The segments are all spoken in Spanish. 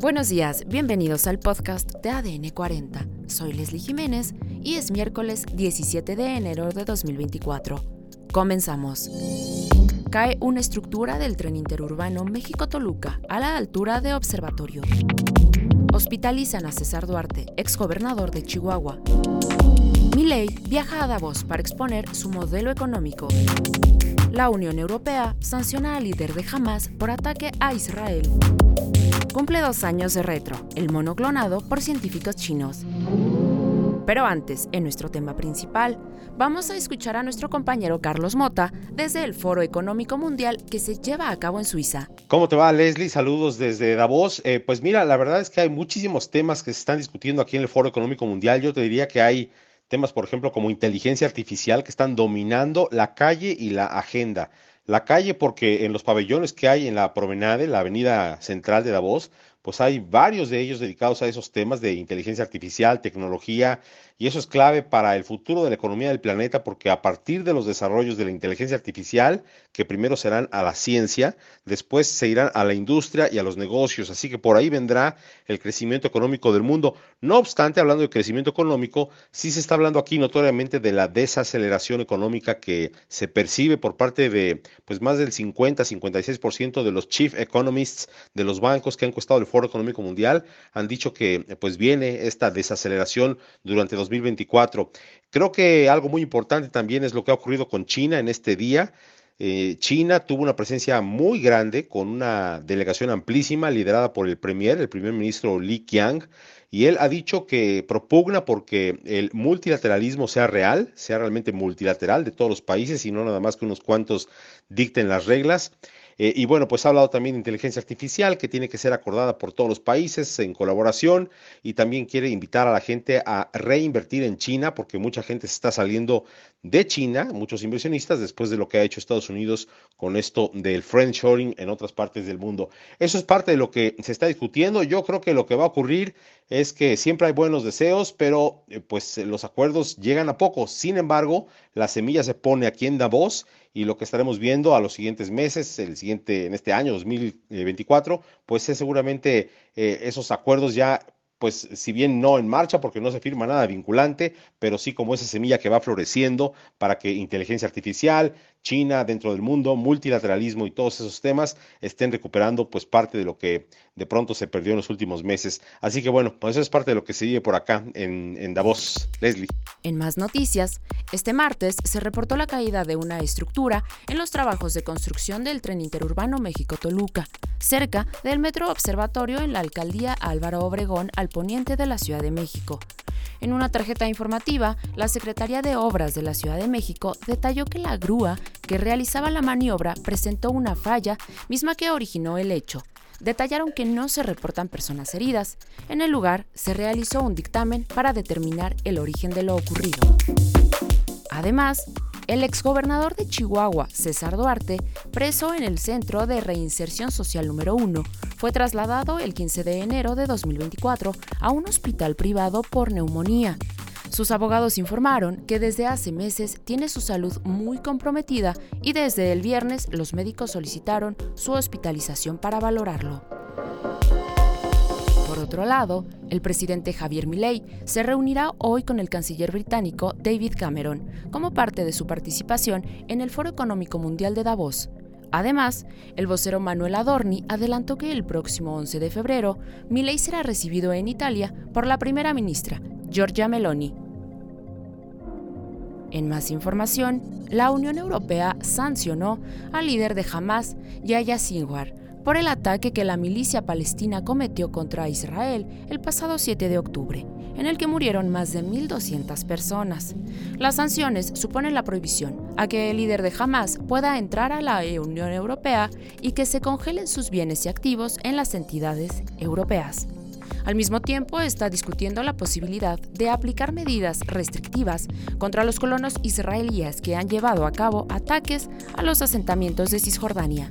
Buenos días, bienvenidos al podcast de ADN 40. Soy Leslie Jiménez y es miércoles 17 de enero de 2024. Comenzamos. Cae una estructura del tren interurbano México-Toluca a la altura de Observatorio. Hospitalizan a César Duarte, exgobernador de Chihuahua. Milei viaja a Davos para exponer su modelo económico. La Unión Europea sanciona al líder de Hamas por ataque a Israel. Cumple dos años de retro, el mono clonado por científicos chinos. Pero antes, en nuestro tema principal, vamos a escuchar a nuestro compañero Carlos Mota desde el Foro Económico Mundial que se lleva a cabo en Suiza. ¿Cómo te va, Leslie? Saludos desde Davos. Eh, pues mira, la verdad es que hay muchísimos temas que se están discutiendo aquí en el Foro Económico Mundial. Yo te diría que hay temas, por ejemplo, como inteligencia artificial que están dominando la calle y la agenda. La calle porque en los pabellones que hay en la promenade, la avenida central de Davos, pues hay varios de ellos dedicados a esos temas de inteligencia artificial, tecnología, y eso es clave para el futuro de la economía del planeta porque a partir de los desarrollos de la inteligencia artificial, que primero serán a la ciencia, después se irán a la industria y a los negocios, así que por ahí vendrá el crecimiento económico del mundo. No obstante, hablando de crecimiento económico, sí se está hablando aquí notoriamente de la desaceleración económica que se percibe por parte de pues más del 50-56% de los chief economists de los bancos que han costado el Foro Económico Mundial han dicho que pues viene esta desaceleración durante 2024. Creo que algo muy importante también es lo que ha ocurrido con China en este día. Eh, China tuvo una presencia muy grande con una delegación amplísima liderada por el premier, el primer ministro Li Qiang, y él ha dicho que propugna porque el multilateralismo sea real, sea realmente multilateral de todos los países y no nada más que unos cuantos dicten las reglas. Eh, y bueno, pues ha hablado también de inteligencia artificial que tiene que ser acordada por todos los países en colaboración y también quiere invitar a la gente a reinvertir en China porque mucha gente se está saliendo de China, muchos inversionistas, después de lo que ha hecho Estados Unidos con esto del friendshoring en otras partes del mundo. Eso es parte de lo que se está discutiendo. Yo creo que lo que va a ocurrir es que siempre hay buenos deseos, pero eh, pues los acuerdos llegan a poco. Sin embargo, la semilla se pone aquí en Davos y lo que estaremos viendo a los siguientes meses, el siguiente, en este año 2024, pues es seguramente eh, esos acuerdos ya pues si bien no en marcha porque no se firma nada vinculante, pero sí como esa semilla que va floreciendo para que inteligencia artificial, China dentro del mundo, multilateralismo y todos esos temas estén recuperando pues parte de lo que de pronto se perdió en los últimos meses. Así que bueno, pues eso es parte de lo que se vive por acá en, en Davos. Leslie. En más noticias, este martes se reportó la caída de una estructura en los trabajos de construcción del tren interurbano México-Toluca, cerca del Metro Observatorio en la alcaldía Álvaro Obregón al poniente de la Ciudad de México. En una tarjeta informativa, la Secretaría de Obras de la Ciudad de México detalló que la grúa que realizaba la maniobra presentó una falla, misma que originó el hecho. Detallaron que no se reportan personas heridas. En el lugar se realizó un dictamen para determinar el origen de lo ocurrido. Además, el exgobernador de Chihuahua, César Duarte, preso en el Centro de Reinserción Social número 1, fue trasladado el 15 de enero de 2024 a un hospital privado por neumonía. Sus abogados informaron que desde hace meses tiene su salud muy comprometida y desde el viernes los médicos solicitaron su hospitalización para valorarlo. Por otro lado, el presidente Javier Milei se reunirá hoy con el canciller británico David Cameron como parte de su participación en el Foro Económico Mundial de Davos. Además, el vocero Manuel Adorni adelantó que el próximo 11 de febrero Milei será recibido en Italia por la primera ministra, Giorgia Meloni. En más información, la Unión Europea sancionó al líder de Hamas, Yahya Sinwar, por el ataque que la milicia palestina cometió contra Israel el pasado 7 de octubre, en el que murieron más de 1.200 personas. Las sanciones suponen la prohibición a que el líder de Hamas pueda entrar a la Unión Europea y que se congelen sus bienes y activos en las entidades europeas. Al mismo tiempo, está discutiendo la posibilidad de aplicar medidas restrictivas contra los colonos israelíes que han llevado a cabo ataques a los asentamientos de Cisjordania.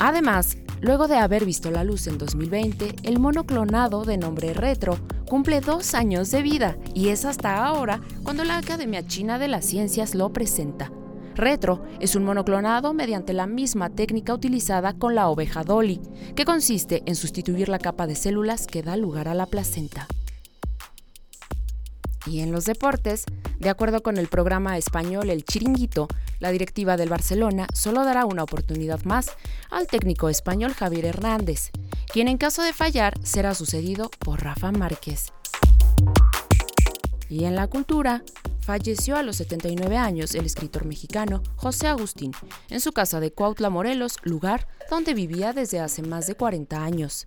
Además, luego de haber visto la luz en 2020, el mono clonado de nombre Retro cumple dos años de vida y es hasta ahora cuando la Academia China de las Ciencias lo presenta. Retro es un monoclonado mediante la misma técnica utilizada con la oveja Dolly, que consiste en sustituir la capa de células que da lugar a la placenta. Y en los deportes, de acuerdo con el programa español El Chiringuito, la directiva del Barcelona solo dará una oportunidad más al técnico español Javier Hernández, quien en caso de fallar será sucedido por Rafa Márquez. Y en la cultura, falleció a los 79 años el escritor mexicano José Agustín en su casa de Cuautla, Morelos, lugar donde vivía desde hace más de 40 años.